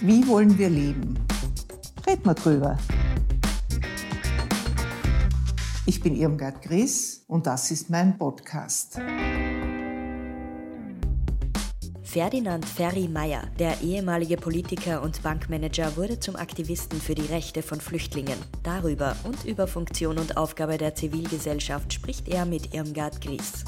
Wie wollen wir leben? Red mal drüber. Ich bin Irmgard Gries und das ist mein Podcast. Ferdinand Ferry Meyer, der ehemalige Politiker und Bankmanager, wurde zum Aktivisten für die Rechte von Flüchtlingen. Darüber und über Funktion und Aufgabe der Zivilgesellschaft spricht er mit Irmgard Gries.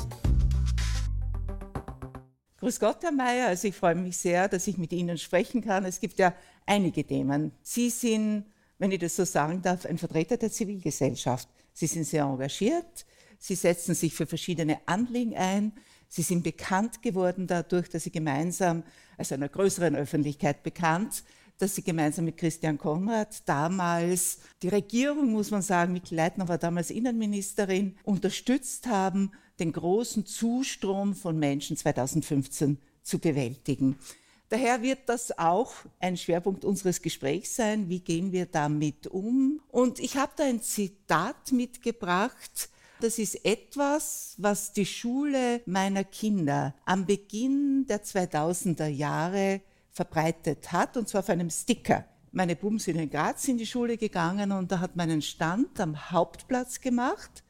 Grüß Gott, Herr Meyer. Also ich freue mich sehr, dass ich mit Ihnen sprechen kann. Es gibt ja einige Themen. Sie sind, wenn ich das so sagen darf, ein Vertreter der Zivilgesellschaft. Sie sind sehr engagiert. Sie setzen sich für verschiedene Anliegen ein. Sie sind bekannt geworden dadurch, dass Sie gemeinsam, also einer größeren Öffentlichkeit bekannt, dass Sie gemeinsam mit Christian Konrad damals die Regierung, muss man sagen, Mikl Leitner war damals Innenministerin, unterstützt haben, den großen Zustrom von Menschen 2015 zu bewältigen. Daher wird das auch ein Schwerpunkt unseres Gesprächs sein. Wie gehen wir damit um? Und ich habe da ein Zitat mitgebracht das ist etwas, was die Schule meiner Kinder am Beginn der 2000er Jahre verbreitet hat, und zwar auf einem Sticker. Meine Buben sind in Graz in die Schule gegangen und da hat man einen Stand am Hauptplatz gemacht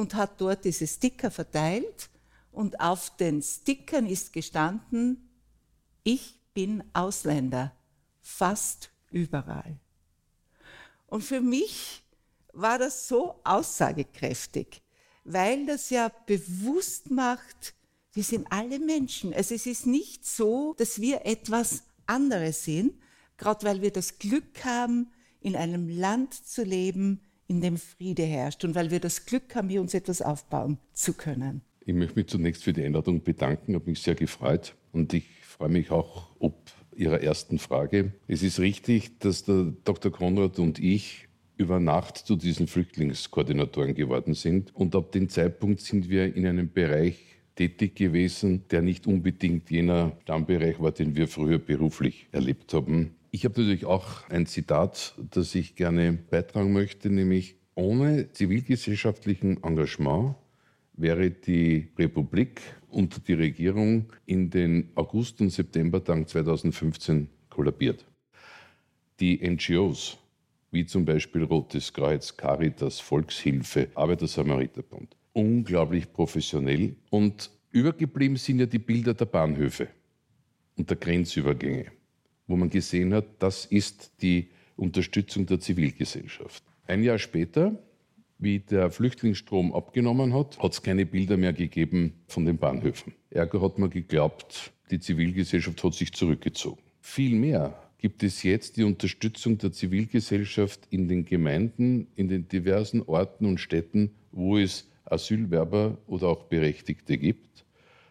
und hat dort diese Sticker verteilt. Und auf den Stickern ist gestanden, ich bin Ausländer, fast überall. Und für mich war das so aussagekräftig weil das ja bewusst macht, wir sind alle Menschen. Also es ist nicht so, dass wir etwas anderes sind, gerade weil wir das Glück haben, in einem Land zu leben, in dem Friede herrscht und weil wir das Glück haben, hier uns etwas aufbauen zu können. Ich möchte mich zunächst für die Einladung bedanken, habe mich sehr gefreut und ich freue mich auch ob Ihrer ersten Frage. Es ist richtig, dass der Dr. Konrad und ich über Nacht zu diesen Flüchtlingskoordinatoren geworden sind. Und ab dem Zeitpunkt sind wir in einem Bereich tätig gewesen, der nicht unbedingt jener Stammbereich war, den wir früher beruflich erlebt haben. Ich habe natürlich auch ein Zitat, das ich gerne beitragen möchte, nämlich ohne zivilgesellschaftlichen Engagement wäre die Republik und die Regierung in den August- und Septembertagen 2015 kollabiert. Die NGOs, wie zum Beispiel Rotes Kreuz, Caritas, Volkshilfe, Arbeiter-Samariterbund. Unglaublich professionell und übergeblieben sind ja die Bilder der Bahnhöfe und der Grenzübergänge, wo man gesehen hat, das ist die Unterstützung der Zivilgesellschaft. Ein Jahr später, wie der Flüchtlingsstrom abgenommen hat, hat es keine Bilder mehr gegeben von den Bahnhöfen. Ergo hat man geglaubt, die Zivilgesellschaft hat sich zurückgezogen. Vielmehr gibt es jetzt die Unterstützung der Zivilgesellschaft in den Gemeinden, in den diversen Orten und Städten, wo es Asylwerber oder auch Berechtigte gibt,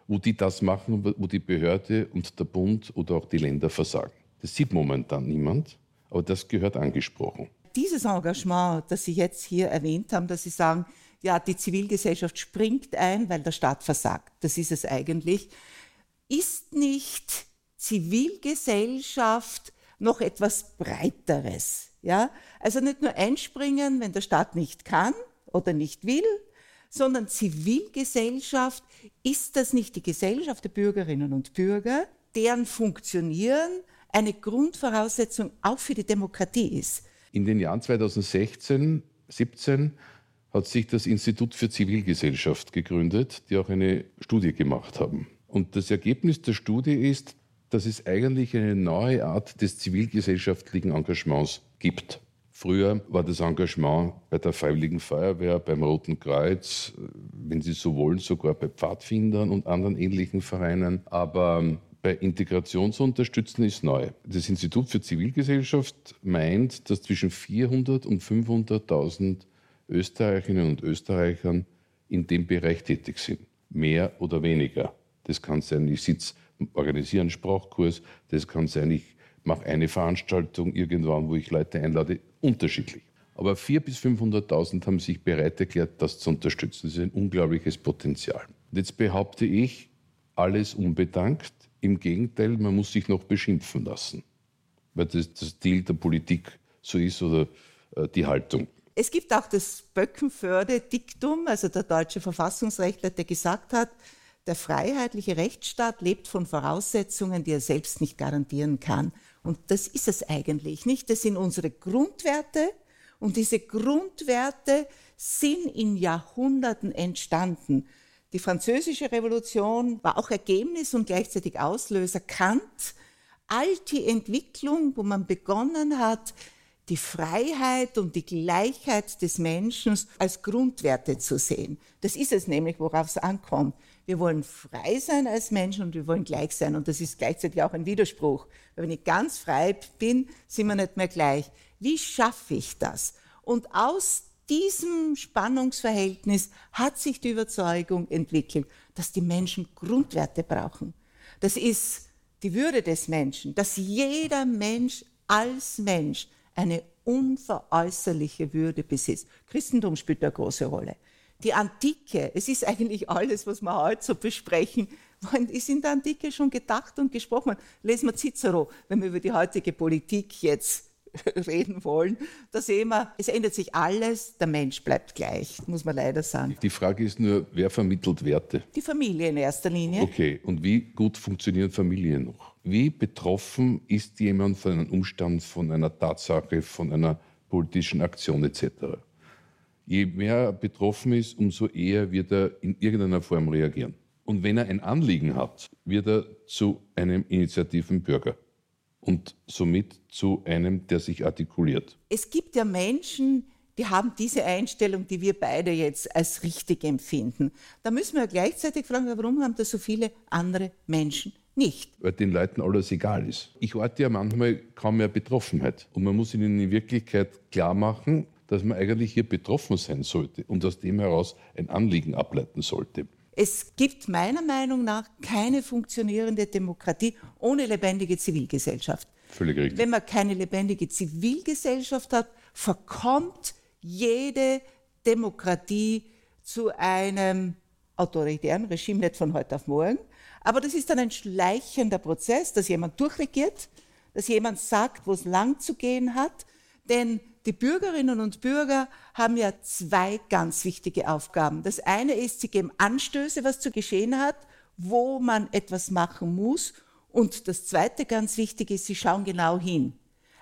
wo die das machen, wo die Behörde und der Bund oder auch die Länder versagen. Das sieht momentan niemand, aber das gehört angesprochen. Dieses Engagement, das Sie jetzt hier erwähnt haben, dass Sie sagen, ja, die Zivilgesellschaft springt ein, weil der Staat versagt, das ist es eigentlich, ist nicht Zivilgesellschaft noch etwas Breiteres. Ja? Also nicht nur einspringen, wenn der Staat nicht kann oder nicht will, sondern Zivilgesellschaft ist das nicht die Gesellschaft der Bürgerinnen und Bürger, deren Funktionieren eine Grundvoraussetzung auch für die Demokratie ist. In den Jahren 2016, 17 hat sich das Institut für Zivilgesellschaft gegründet, die auch eine Studie gemacht haben. Und das Ergebnis der Studie ist, dass es eigentlich eine neue Art des zivilgesellschaftlichen Engagements gibt. Früher war das Engagement bei der Freiwilligen Feuerwehr, beim Roten Kreuz, wenn Sie so wollen, sogar bei Pfadfindern und anderen ähnlichen Vereinen. Aber bei Integrationsunterstützen ist neu. Das Institut für Zivilgesellschaft meint, dass zwischen 400 und 500.000 Österreicherinnen und Österreichern in dem Bereich tätig sind. Mehr oder weniger. Das kann sein, ich sitze organisiere einen Sprachkurs, das kann sein, ich mache eine Veranstaltung irgendwann, wo ich Leute einlade, unterschiedlich. Aber 400.000 bis 500.000 haben sich bereit erklärt, das zu unterstützen. Das ist ein unglaubliches Potenzial. Und jetzt behaupte ich, alles unbedankt. Im Gegenteil, man muss sich noch beschimpfen lassen, weil das das Stil der Politik so ist oder äh, die Haltung. Es gibt auch das Böckenförde-Diktum, also der deutsche Verfassungsrechtler, der gesagt hat, der freiheitliche Rechtsstaat lebt von Voraussetzungen, die er selbst nicht garantieren kann. Und das ist es eigentlich nicht. Das sind unsere Grundwerte und diese Grundwerte sind in Jahrhunderten entstanden. Die französische Revolution war auch Ergebnis und gleichzeitig Auslöser. Kant, all die Entwicklung, wo man begonnen hat, die Freiheit und die Gleichheit des Menschen als Grundwerte zu sehen. Das ist es nämlich, worauf es ankommt. Wir wollen frei sein als Menschen und wir wollen gleich sein. Und das ist gleichzeitig auch ein Widerspruch. Weil wenn ich ganz frei bin, sind wir nicht mehr gleich. Wie schaffe ich das? Und aus diesem Spannungsverhältnis hat sich die Überzeugung entwickelt, dass die Menschen Grundwerte brauchen. Das ist die Würde des Menschen, dass jeder Mensch als Mensch eine unveräußerliche Würde besitzt. Christentum spielt eine große Rolle. Die Antike, es ist eigentlich alles, was wir heute so besprechen, ist in der Antike schon gedacht und gesprochen. Lesen wir Cicero, wenn wir über die heutige Politik jetzt reden wollen, da sehen wir, es ändert sich alles, der Mensch bleibt gleich, muss man leider sagen. Die Frage ist nur, wer vermittelt Werte? Die Familie in erster Linie. Okay, und wie gut funktionieren Familien noch? Wie betroffen ist jemand von einem Umstand, von einer Tatsache, von einer politischen Aktion etc.? Je mehr er betroffen ist, umso eher wird er in irgendeiner Form reagieren. Und wenn er ein Anliegen hat, wird er zu einem initiativen Bürger und somit zu einem, der sich artikuliert. Es gibt ja Menschen, die haben diese Einstellung, die wir beide jetzt als richtig empfinden. Da müssen wir gleichzeitig fragen, warum haben das so viele andere Menschen nicht? Weil den Leuten alles egal ist. Ich orte ja manchmal kaum mehr Betroffenheit. Und man muss ihnen in Wirklichkeit klar machen, dass man eigentlich hier betroffen sein sollte und aus dem heraus ein Anliegen ableiten sollte. Es gibt meiner Meinung nach keine funktionierende Demokratie ohne lebendige Zivilgesellschaft. Völlig richtig. Wenn man keine lebendige Zivilgesellschaft hat, verkommt jede Demokratie zu einem autoritären Regime, nicht von heute auf morgen. Aber das ist dann ein schleichender Prozess, dass jemand durchregiert, dass jemand sagt, wo es lang zu gehen hat. Denn die Bürgerinnen und Bürger haben ja zwei ganz wichtige Aufgaben. Das eine ist, sie geben Anstöße, was zu geschehen hat, wo man etwas machen muss. Und das zweite ganz wichtige ist, sie schauen genau hin.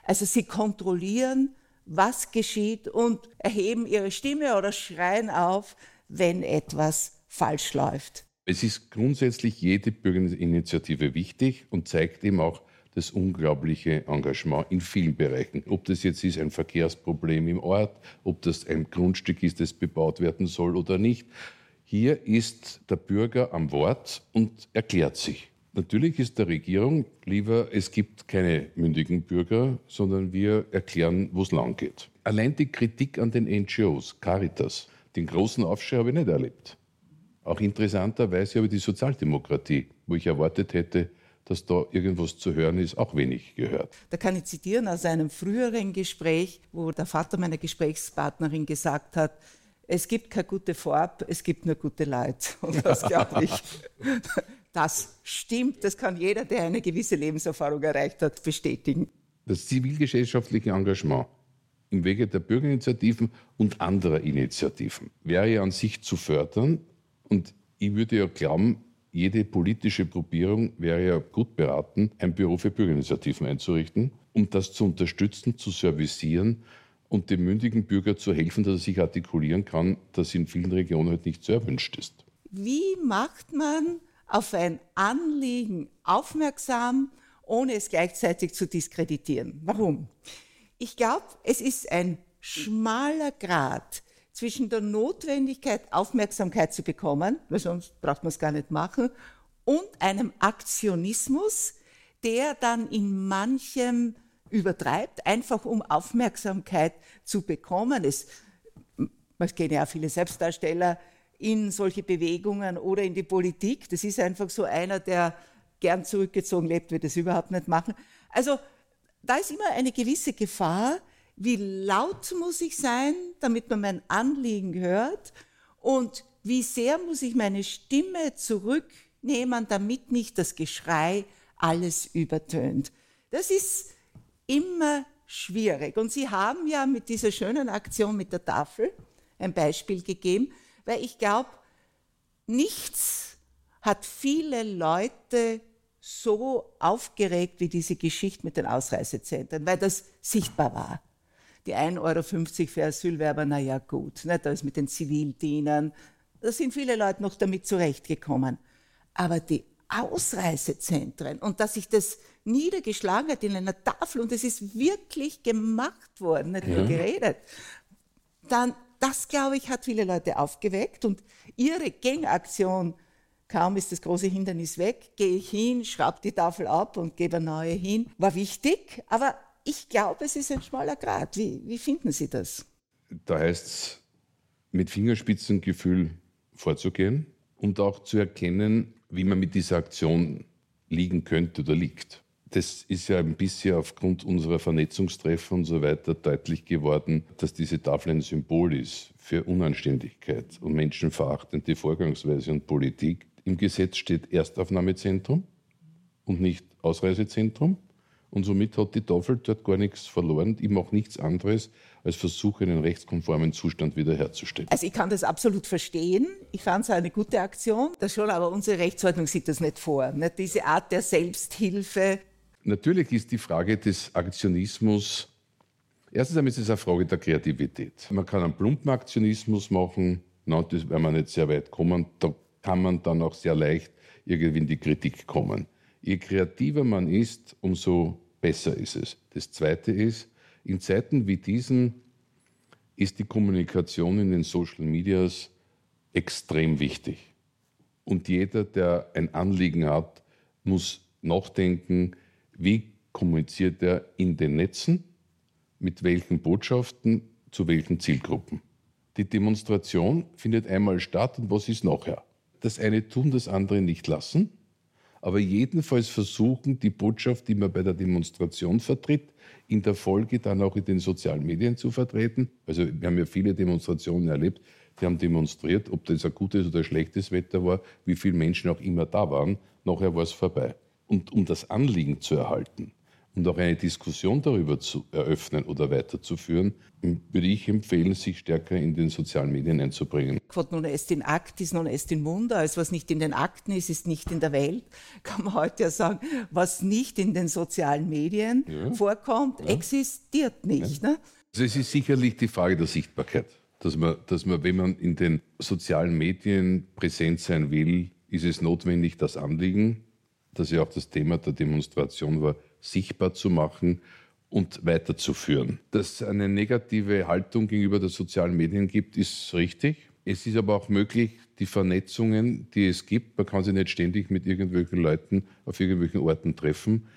Also sie kontrollieren, was geschieht und erheben ihre Stimme oder schreien auf, wenn etwas falsch läuft. Es ist grundsätzlich jede Bürgerinitiative wichtig und zeigt eben auch, das unglaubliche Engagement in vielen Bereichen. Ob das jetzt ist ein Verkehrsproblem im Ort, ob das ein Grundstück ist, das bebaut werden soll oder nicht. Hier ist der Bürger am Wort und erklärt sich. Natürlich ist der Regierung lieber, es gibt keine mündigen Bürger, sondern wir erklären, wo es lang geht. Allein die Kritik an den NGOs, Caritas, den großen Aufschrei habe ich nicht erlebt. Auch interessanterweise habe ich die Sozialdemokratie, wo ich erwartet hätte, dass da irgendwas zu hören ist, auch wenig gehört. Da kann ich zitieren aus einem früheren Gespräch, wo der Vater meiner Gesprächspartnerin gesagt hat, es gibt keine gute Farbe, es gibt nur gute Leute. Und das glaube ich, das stimmt, das kann jeder, der eine gewisse Lebenserfahrung erreicht hat, bestätigen. Das zivilgesellschaftliche Engagement im Wege der Bürgerinitiativen und anderer Initiativen wäre ja an sich zu fördern. Und ich würde ja glauben, jede politische Probierung wäre ja gut beraten, ein Büro für Bürgerinitiativen einzurichten, um das zu unterstützen, zu servicieren und dem mündigen Bürger zu helfen, dass er sich artikulieren kann, das in vielen Regionen halt nicht so erwünscht ist. Wie macht man auf ein Anliegen aufmerksam, ohne es gleichzeitig zu diskreditieren? Warum? Ich glaube, es ist ein schmaler Grad zwischen der Notwendigkeit, Aufmerksamkeit zu bekommen, weil sonst braucht man es gar nicht machen, und einem Aktionismus, der dann in manchem übertreibt, einfach um Aufmerksamkeit zu bekommen. Es, es gehen ja auch viele Selbstdarsteller in solche Bewegungen oder in die Politik. Das ist einfach so einer, der gern zurückgezogen lebt, wird das überhaupt nicht machen. Also da ist immer eine gewisse Gefahr, wie laut muss ich sein, damit man mein Anliegen hört und wie sehr muss ich meine Stimme zurücknehmen, damit nicht das Geschrei alles übertönt. Das ist immer schwierig. Und Sie haben ja mit dieser schönen Aktion mit der Tafel ein Beispiel gegeben, weil ich glaube, nichts hat viele Leute so aufgeregt wie diese Geschichte mit den Ausreisezentren, weil das sichtbar war. Die 1,50 Euro für Asylwerber, naja gut, ne, da ist mit den Zivildienern, da sind viele Leute noch damit zurechtgekommen. Aber die Ausreisezentren und dass sich das niedergeschlagen hat in einer Tafel und es ist wirklich gemacht worden, nicht nur ja. geredet, dann, das glaube ich, hat viele Leute aufgeweckt und ihre Gangaktion, kaum ist das große Hindernis weg, gehe ich hin, schraube die Tafel ab und gebe eine neue hin, war wichtig, aber ich glaube, es ist ein schmaler Grad. Wie, wie finden Sie das? Da heißt es, mit Fingerspitzengefühl vorzugehen und auch zu erkennen, wie man mit dieser Aktion liegen könnte oder liegt. Das ist ja ein bisschen aufgrund unserer Vernetzungstreffer und so weiter deutlich geworden, dass diese Tafel ein Symbol ist für Unanständigkeit und menschenverachtende Vorgangsweise und Politik. Im Gesetz steht Erstaufnahmezentrum und nicht Ausreisezentrum. Und somit hat die Tafel dort gar nichts verloren. Ich mache nichts anderes, als versuche, einen rechtskonformen Zustand wiederherzustellen. Also ich kann das absolut verstehen. Ich fand es eine gute Aktion. Das schon, aber unsere Rechtsordnung sieht das nicht vor. Nicht diese Art der Selbsthilfe. Natürlich ist die Frage des Aktionismus, erstens einmal ist es eine Frage der Kreativität. Man kann einen plumpen Aktionismus machen, na, das werden wir nicht sehr weit kommen. Da kann man dann auch sehr leicht irgendwie in die Kritik kommen. Je kreativer man ist, umso besser ist es. Das Zweite ist, in Zeiten wie diesen ist die Kommunikation in den Social Medias extrem wichtig. Und jeder, der ein Anliegen hat, muss nachdenken, wie kommuniziert er in den Netzen, mit welchen Botschaften, zu welchen Zielgruppen. Die Demonstration findet einmal statt und was ist nachher? Das eine tun, das andere nicht lassen aber jedenfalls versuchen, die Botschaft, die man bei der Demonstration vertritt, in der Folge dann auch in den sozialen Medien zu vertreten. Also wir haben ja viele Demonstrationen erlebt, die haben demonstriert, ob das ein gutes oder schlechtes Wetter war, wie viele Menschen auch immer da waren. Nachher war es vorbei. Und um das Anliegen zu erhalten, und auch eine Diskussion darüber zu eröffnen oder weiterzuführen, würde ich empfehlen, sich stärker in den sozialen Medien einzubringen. Quod non est in actis, non est in mundo. Also was nicht in den Akten ist, ist nicht in der Welt. Kann man heute ja sagen, was nicht in den sozialen Medien ja. vorkommt, ja. existiert nicht. Ja. Ne? Also es ist sicherlich die Frage der Sichtbarkeit. Dass man, dass man, wenn man in den sozialen Medien präsent sein will, ist es notwendig, das Anliegen, das ja auch das Thema der Demonstration war, sichtbar zu machen und weiterzuführen. Dass es eine negative Haltung gegenüber den sozialen Medien gibt, ist richtig. Es ist aber auch möglich, die Vernetzungen, die es gibt, man kann sich nicht ständig mit irgendwelchen Leuten auf irgendwelchen Orten treffen.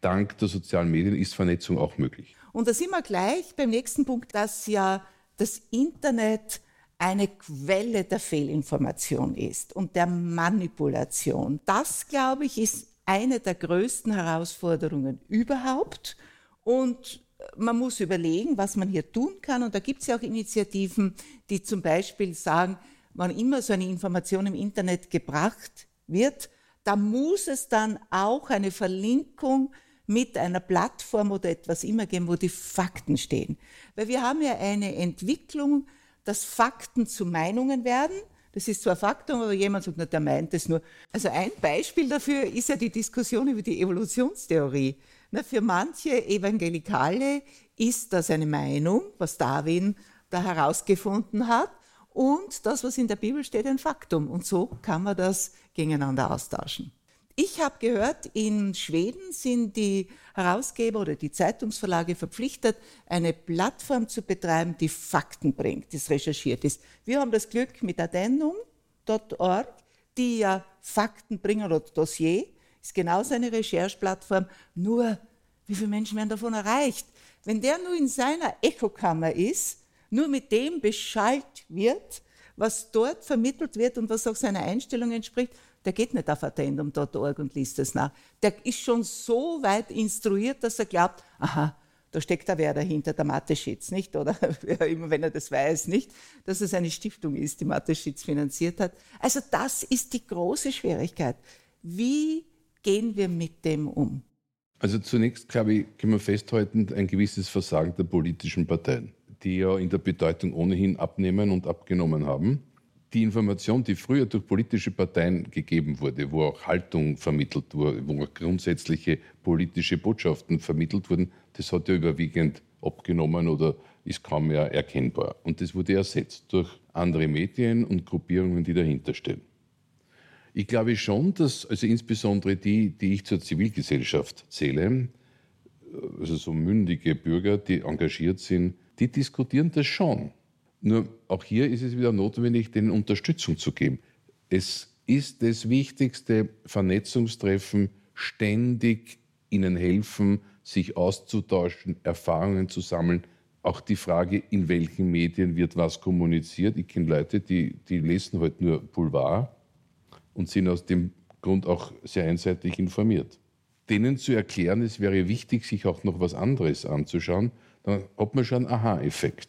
Dank der sozialen Medien ist Vernetzung auch möglich. Und da sind wir gleich beim nächsten Punkt, dass ja das Internet eine Quelle der Fehlinformation ist und der Manipulation. Das, glaube ich, ist eine der größten Herausforderungen überhaupt. Und man muss überlegen, was man hier tun kann. Und da gibt es ja auch Initiativen, die zum Beispiel sagen, wann immer so eine Information im Internet gebracht wird, da muss es dann auch eine Verlinkung mit einer Plattform oder etwas immer geben, wo die Fakten stehen. Weil wir haben ja eine Entwicklung, dass Fakten zu Meinungen werden das ist zwar Faktum, aber jemand sagt, na, der meint es nur. Also ein Beispiel dafür ist ja die Diskussion über die Evolutionstheorie. Na, für manche Evangelikale ist das eine Meinung, was Darwin da herausgefunden hat. Und das, was in der Bibel steht, ein Faktum. Und so kann man das gegeneinander austauschen. Ich habe gehört, in Schweden sind die Herausgeber oder die Zeitungsverlage verpflichtet, eine Plattform zu betreiben, die Fakten bringt, die recherchiert ist. Wir haben das Glück mit addendum.org, die ja Fakten bringen, oder Dossier, ist genauso eine Rechercheplattform, nur wie viele Menschen werden davon erreicht? Wenn der nur in seiner Echokammer ist, nur mit dem beschallt wird, was dort vermittelt wird und was auch seiner Einstellung entspricht, der geht nicht auf addendum.org und liest das nach. Der ist schon so weit instruiert, dass er glaubt, aha, da steckt da wer dahinter, der Mathe-Schitz, nicht? Oder immer wenn er das weiß, nicht? Dass es eine Stiftung ist, die Mathe-Schitz finanziert hat. Also das ist die große Schwierigkeit. Wie gehen wir mit dem um? Also zunächst, glaube ich, können wir festhalten, ein gewisses Versagen der politischen Parteien, die ja in der Bedeutung ohnehin abnehmen und abgenommen haben die Information, die früher durch politische Parteien gegeben wurde, wo auch Haltung vermittelt wurde, wo auch grundsätzliche politische Botschaften vermittelt wurden, das hat ja überwiegend abgenommen oder ist kaum mehr erkennbar. Und das wurde ersetzt durch andere Medien und Gruppierungen, die dahinter stehen. Ich glaube schon, dass also insbesondere die, die ich zur Zivilgesellschaft zähle, also so mündige Bürger, die engagiert sind, die diskutieren das schon. Nur auch hier ist es wieder notwendig, denen Unterstützung zu geben. Es ist das wichtigste Vernetzungstreffen, ständig ihnen helfen, sich auszutauschen, Erfahrungen zu sammeln. Auch die Frage, in welchen Medien wird was kommuniziert. Ich kenne Leute, die, die lesen heute halt nur Boulevard und sind aus dem Grund auch sehr einseitig informiert. Denen zu erklären, es wäre wichtig, sich auch noch was anderes anzuschauen, dann hat man schon einen Aha-Effekt.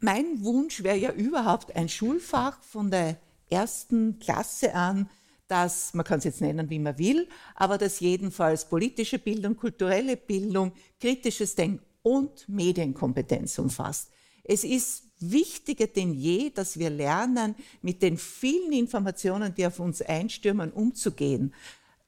Mein Wunsch wäre ja überhaupt ein Schulfach von der ersten Klasse an, das, man kann es jetzt nennen, wie man will, aber das jedenfalls politische Bildung, kulturelle Bildung, kritisches Denken und Medienkompetenz umfasst. Es ist wichtiger denn je, dass wir lernen, mit den vielen Informationen, die auf uns einstürmen, umzugehen.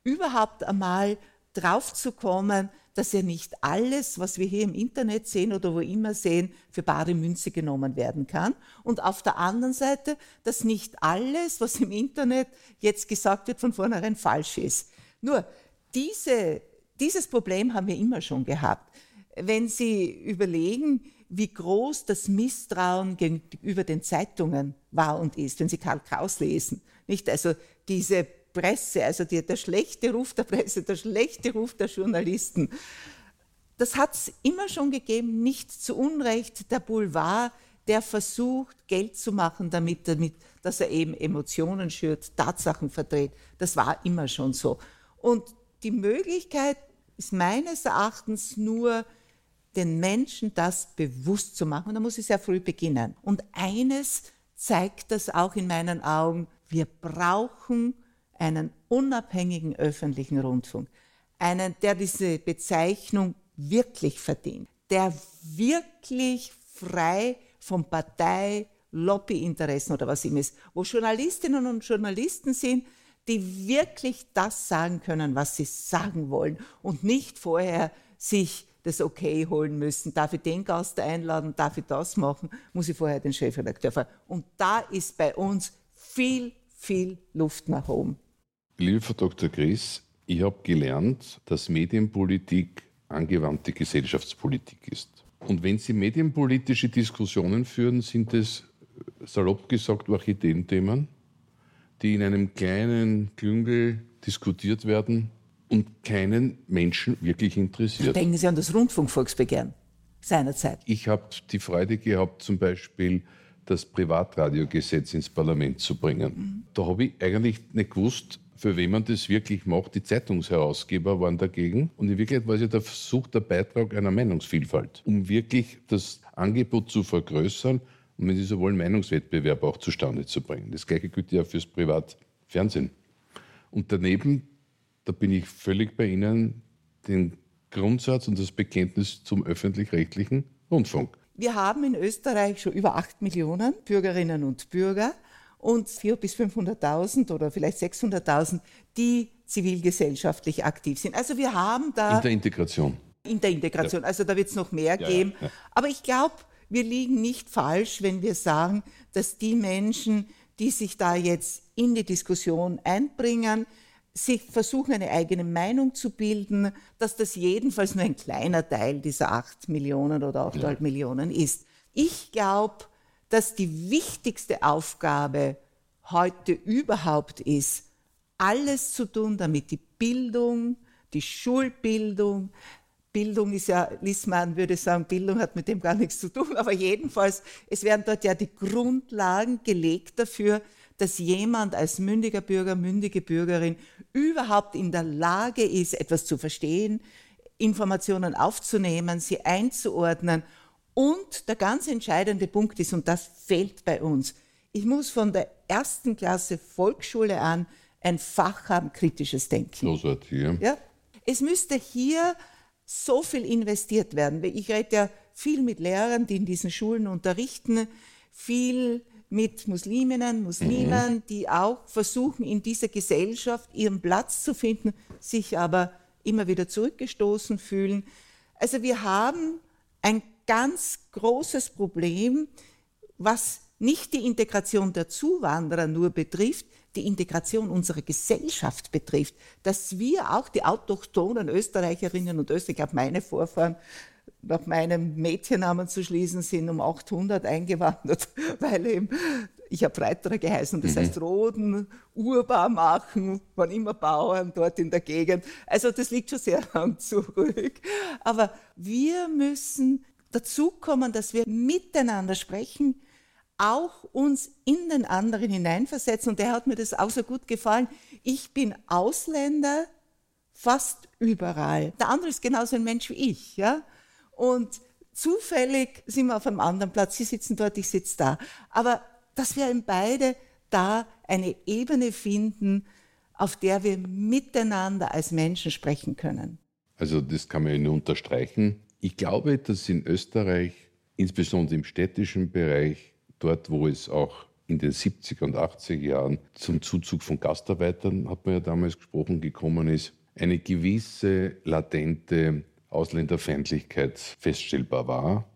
Überhaupt einmal drauf zu kommen, dass ja nicht alles, was wir hier im Internet sehen oder wo immer sehen, für bare Münze genommen werden kann. Und auf der anderen Seite, dass nicht alles, was im Internet jetzt gesagt wird, von vornherein falsch ist. Nur diese, dieses Problem haben wir immer schon gehabt. Wenn Sie überlegen, wie groß das Misstrauen gegenüber den Zeitungen war und ist, wenn Sie Karl Kraus lesen, nicht? Also diese Presse, also die, der schlechte Ruf der Presse, der schlechte Ruf der Journalisten. Das hat es immer schon gegeben, nicht zu Unrecht. Der Boulevard, der versucht, Geld zu machen damit, damit, dass er eben Emotionen schürt, Tatsachen verdreht. Das war immer schon so. Und die Möglichkeit ist meines Erachtens nur, den Menschen das bewusst zu machen. Und da muss ich sehr früh beginnen. Und eines zeigt das auch in meinen Augen. Wir brauchen einen unabhängigen öffentlichen Rundfunk, einen, der diese Bezeichnung wirklich verdient, der wirklich frei von Partei, Lobbyinteressen oder was immer ist, wo Journalistinnen und Journalisten sind, die wirklich das sagen können, was sie sagen wollen und nicht vorher sich das Okay holen müssen. Darf ich den Gast einladen? Darf ich das machen? Muss ich vorher den Chefredakteur fragen? Und da ist bei uns viel, viel Luft nach oben. Liebe Frau Dr. Gries, ich habe gelernt, dass Medienpolitik angewandte Gesellschaftspolitik ist. Und wenn Sie medienpolitische Diskussionen führen, sind es salopp gesagt Orchideenthemen, die in einem kleinen Klüngel diskutiert werden und keinen Menschen wirklich interessiert. Denken Sie an das Rundfunkvolksbegehren seinerzeit. Ich habe die Freude gehabt, zum Beispiel das Privatradiogesetz ins Parlament zu bringen. Mhm. Da habe ich eigentlich nicht gewusst, für wen man das wirklich macht. Die Zeitungsherausgeber waren dagegen. Und in Wirklichkeit war es ja der Versuch, der Beitrag einer Meinungsvielfalt, um wirklich das Angebot zu vergrößern und wenn Sie so wollen, Meinungswettbewerb auch zustande zu bringen. Das gleiche gilt ja fürs Privatfernsehen. Und daneben, da bin ich völlig bei Ihnen, den Grundsatz und das Bekenntnis zum öffentlich-rechtlichen Rundfunk. Wir haben in Österreich schon über acht Millionen Bürgerinnen und Bürger und 400.000 bis 500.000 oder vielleicht 600.000, die zivilgesellschaftlich aktiv sind. Also wir haben da... In der Integration. In der Integration. Ja. Also da wird es noch mehr ja, geben. Ja, Aber ich glaube, wir liegen nicht falsch, wenn wir sagen, dass die Menschen, die sich da jetzt in die Diskussion einbringen, sich versuchen, eine eigene Meinung zu bilden, dass das jedenfalls nur ein kleiner Teil dieser acht Millionen oder 8,5 ja. Millionen ist. Ich glaube, dass die wichtigste Aufgabe heute überhaupt ist, alles zu tun, damit die Bildung, die Schulbildung, Bildung ist ja, Lissmann würde sagen, Bildung hat mit dem gar nichts zu tun, aber jedenfalls, es werden dort ja die Grundlagen gelegt dafür, dass jemand als mündiger Bürger, mündige Bürgerin überhaupt in der Lage ist, etwas zu verstehen, Informationen aufzunehmen, sie einzuordnen und der ganz entscheidende Punkt ist, und das fehlt bei uns, ich muss von der ersten Klasse Volksschule an ein Fach haben, kritisches Denken. Großartig, ja. ja. Es müsste hier so viel investiert werden. Ich rede ja viel mit Lehrern, die in diesen Schulen unterrichten, viel mit Musliminnen, Muslimen, mhm. die auch versuchen, in dieser Gesellschaft ihren Platz zu finden, sich aber immer wieder zurückgestoßen fühlen. Also wir haben ein ganz großes Problem, was nicht die Integration der Zuwanderer nur betrifft, die Integration unserer Gesellschaft betrifft, dass wir auch die autochthonen Österreicherinnen und Österreicher, ich glaube meine Vorfahren, nach meinem Mädchennamen zu schließen, sind um 800 eingewandert, weil eben, ich habe Freiterer geheißen, das mhm. heißt Roden, urbar machen, waren immer Bauern dort in der Gegend. Also das liegt schon sehr lang zurück. Aber wir müssen dazu kommen, dass wir miteinander sprechen, auch uns in den anderen hineinversetzen. Und der hat mir das auch so gut gefallen. Ich bin Ausländer fast überall. Der andere ist genauso ein Mensch wie ich. Ja? Und zufällig sind wir auf einem anderen Platz. Sie sitzen dort, ich sitze da. Aber dass wir in beide da eine Ebene finden, auf der wir miteinander als Menschen sprechen können. Also das kann man ja nur unterstreichen. Ich glaube, dass in Österreich, insbesondere im städtischen Bereich, dort wo es auch in den 70er und 80er Jahren zum Zuzug von Gastarbeitern, hat man ja damals gesprochen, gekommen ist, eine gewisse latente Ausländerfeindlichkeit feststellbar war.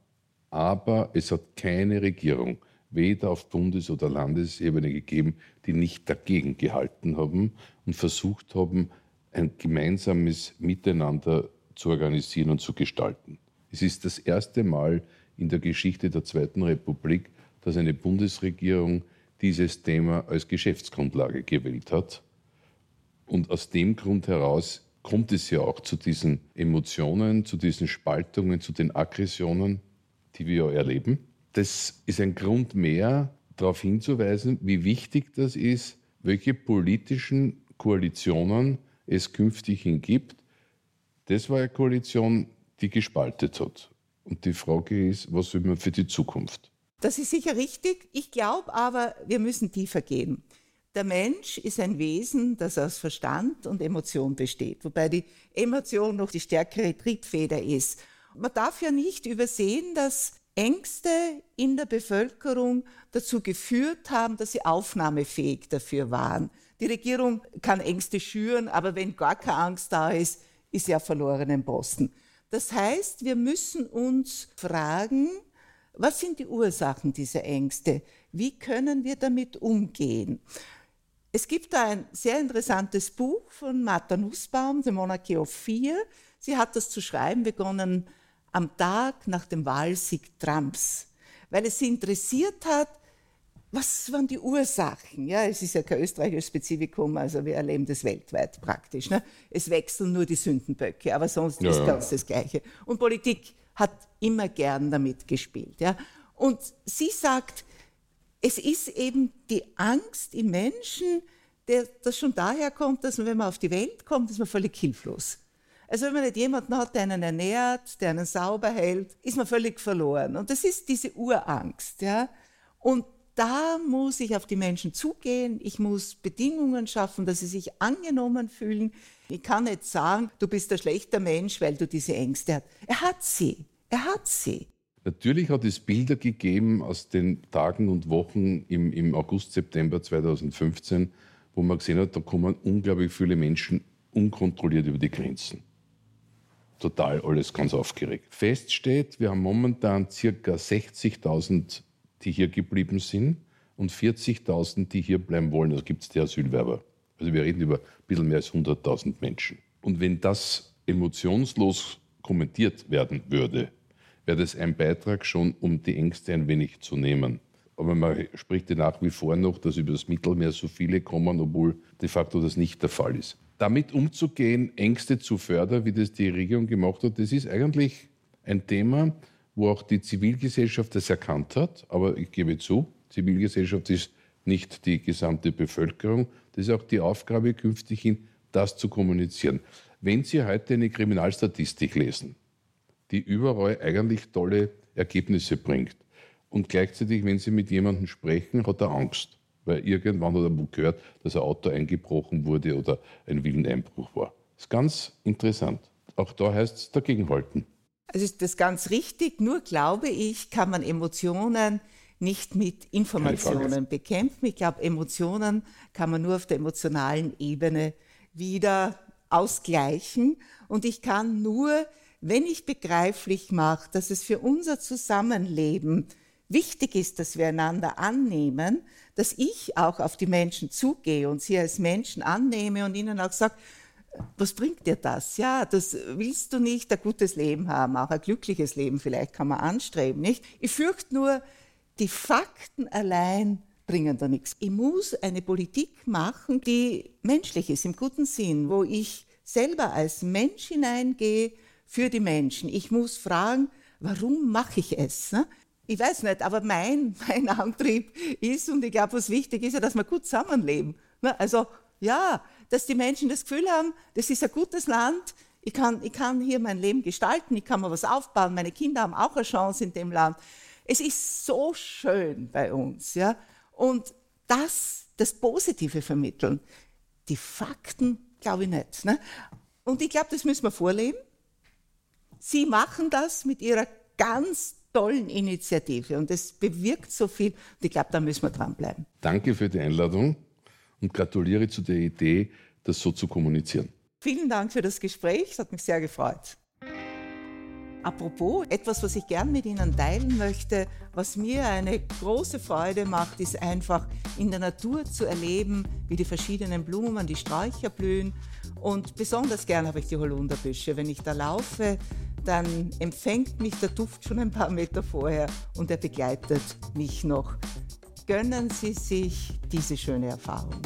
Aber es hat keine Regierung, weder auf Bundes- oder Landesebene gegeben, die nicht dagegen gehalten haben und versucht haben, ein gemeinsames Miteinander zu organisieren und zu gestalten. Es ist das erste Mal in der Geschichte der Zweiten Republik, dass eine Bundesregierung dieses Thema als Geschäftsgrundlage gewählt hat. Und aus dem Grund heraus kommt es ja auch zu diesen Emotionen, zu diesen Spaltungen, zu den Aggressionen, die wir ja erleben. Das ist ein Grund mehr, darauf hinzuweisen, wie wichtig das ist, welche politischen Koalitionen es künftig gibt. Das war eine Koalition, die gespaltet hat. Und die Frage ist, was will man für die Zukunft? Das ist sicher richtig. Ich glaube aber, wir müssen tiefer gehen. Der Mensch ist ein Wesen, das aus Verstand und Emotion besteht, wobei die Emotion noch die stärkere Triebfeder ist. Man darf ja nicht übersehen, dass Ängste in der Bevölkerung dazu geführt haben, dass sie aufnahmefähig dafür waren. Die Regierung kann Ängste schüren, aber wenn gar keine Angst da ist, ist ja verloren im Posten. Das heißt, wir müssen uns fragen, was sind die Ursachen dieser Ängste? Wie können wir damit umgehen? Es gibt da ein sehr interessantes Buch von Martha Nussbaum, The Monarchy of Fear. Sie hat das zu schreiben begonnen am Tag nach dem Wahlsieg Trumps, weil es sie interessiert hat, was waren die Ursachen? Ja, es ist ja kein österreichisches Spezifikum, also wir erleben das weltweit praktisch. Ne? Es wechseln nur die Sündenböcke, aber sonst ja, ist ganz das Gleiche. Und Politik hat immer gern damit gespielt. Ja? Und sie sagt, es ist eben die Angst im Menschen, der das schon daher kommt, dass man, wenn man auf die Welt kommt, ist man völlig hilflos. Also wenn man nicht jemanden hat, der einen ernährt, der einen sauber hält, ist man völlig verloren. Und das ist diese Urangst. Ja? Und da muss ich auf die Menschen zugehen, ich muss Bedingungen schaffen, dass sie sich angenommen fühlen. Ich kann nicht sagen, du bist ein schlechter Mensch, weil du diese Ängste hast. Er hat sie, er hat sie. Natürlich hat es Bilder gegeben aus den Tagen und Wochen im, im August, September 2015, wo man gesehen hat, da kommen unglaublich viele Menschen unkontrolliert über die Grenzen. Total alles ganz aufgeregt. Fest steht, wir haben momentan circa 60.000, die hier geblieben sind und 40.000, die hier bleiben wollen. Also gibt es die Asylwerber. Also wir reden über ein bisschen mehr als 100.000 Menschen. Und wenn das emotionslos kommentiert werden würde, wäre das ein Beitrag schon, um die Ängste ein wenig zu nehmen. Aber man spricht ja nach wie vor noch, dass über das Mittelmeer so viele kommen, obwohl de facto das nicht der Fall ist. Damit umzugehen, Ängste zu fördern, wie das die Regierung gemacht hat, das ist eigentlich ein Thema, wo auch die Zivilgesellschaft das erkannt hat. Aber ich gebe zu, Zivilgesellschaft ist nicht die gesamte Bevölkerung. Das ist auch die Aufgabe, künftig hin das zu kommunizieren. Wenn Sie heute eine Kriminalstatistik lesen, die überall eigentlich tolle Ergebnisse bringt. Und gleichzeitig, wenn Sie mit jemandem sprechen, hat er Angst, weil irgendwann hat er gehört, dass ein Auto eingebrochen wurde oder ein Willeneinbruch war. Das ist ganz interessant. Auch da heißt es dagegenhalten. Also ist das ganz richtig, nur glaube ich, kann man Emotionen nicht mit Informationen bekämpfen. Ich glaube, Emotionen kann man nur auf der emotionalen Ebene wieder ausgleichen. Und ich kann nur, wenn ich begreiflich mache, dass es für unser Zusammenleben wichtig ist, dass wir einander annehmen, dass ich auch auf die Menschen zugehe und sie als Menschen annehme und ihnen auch sage, was bringt dir das? Ja, das willst du nicht ein gutes Leben haben, auch ein glückliches Leben vielleicht kann man anstreben, nicht? Ich fürchte nur, die Fakten allein bringen da nichts. Ich muss eine Politik machen, die menschlich ist, im guten Sinn, wo ich selber als Mensch hineingehe für die Menschen. Ich muss fragen, warum mache ich es? Ne? Ich weiß nicht, aber mein, mein Antrieb ist, und ich glaube, was wichtig ist, ja, dass wir gut zusammenleben. Ne? Also ja, dass die Menschen das Gefühl haben, das ist ein gutes Land, ich kann, ich kann hier mein Leben gestalten, ich kann mir was aufbauen, meine Kinder haben auch eine Chance in dem Land. Es ist so schön bei uns, ja. Und das, das Positive vermitteln, die Fakten glaube ich nicht. Ne? Und ich glaube, das müssen wir vorleben. Sie machen das mit ihrer ganz tollen Initiative und es bewirkt so viel. Und ich glaube, da müssen wir dranbleiben. Danke für die Einladung und gratuliere zu der Idee, das so zu kommunizieren. Vielen Dank für das Gespräch, es hat mich sehr gefreut. Apropos, etwas, was ich gern mit Ihnen teilen möchte, was mir eine große Freude macht, ist einfach in der Natur zu erleben, wie die verschiedenen Blumen, die Sträucher blühen. Und besonders gern habe ich die Holunderbüsche. Wenn ich da laufe, dann empfängt mich der Duft schon ein paar Meter vorher und er begleitet mich noch. Gönnen Sie sich diese schöne Erfahrung.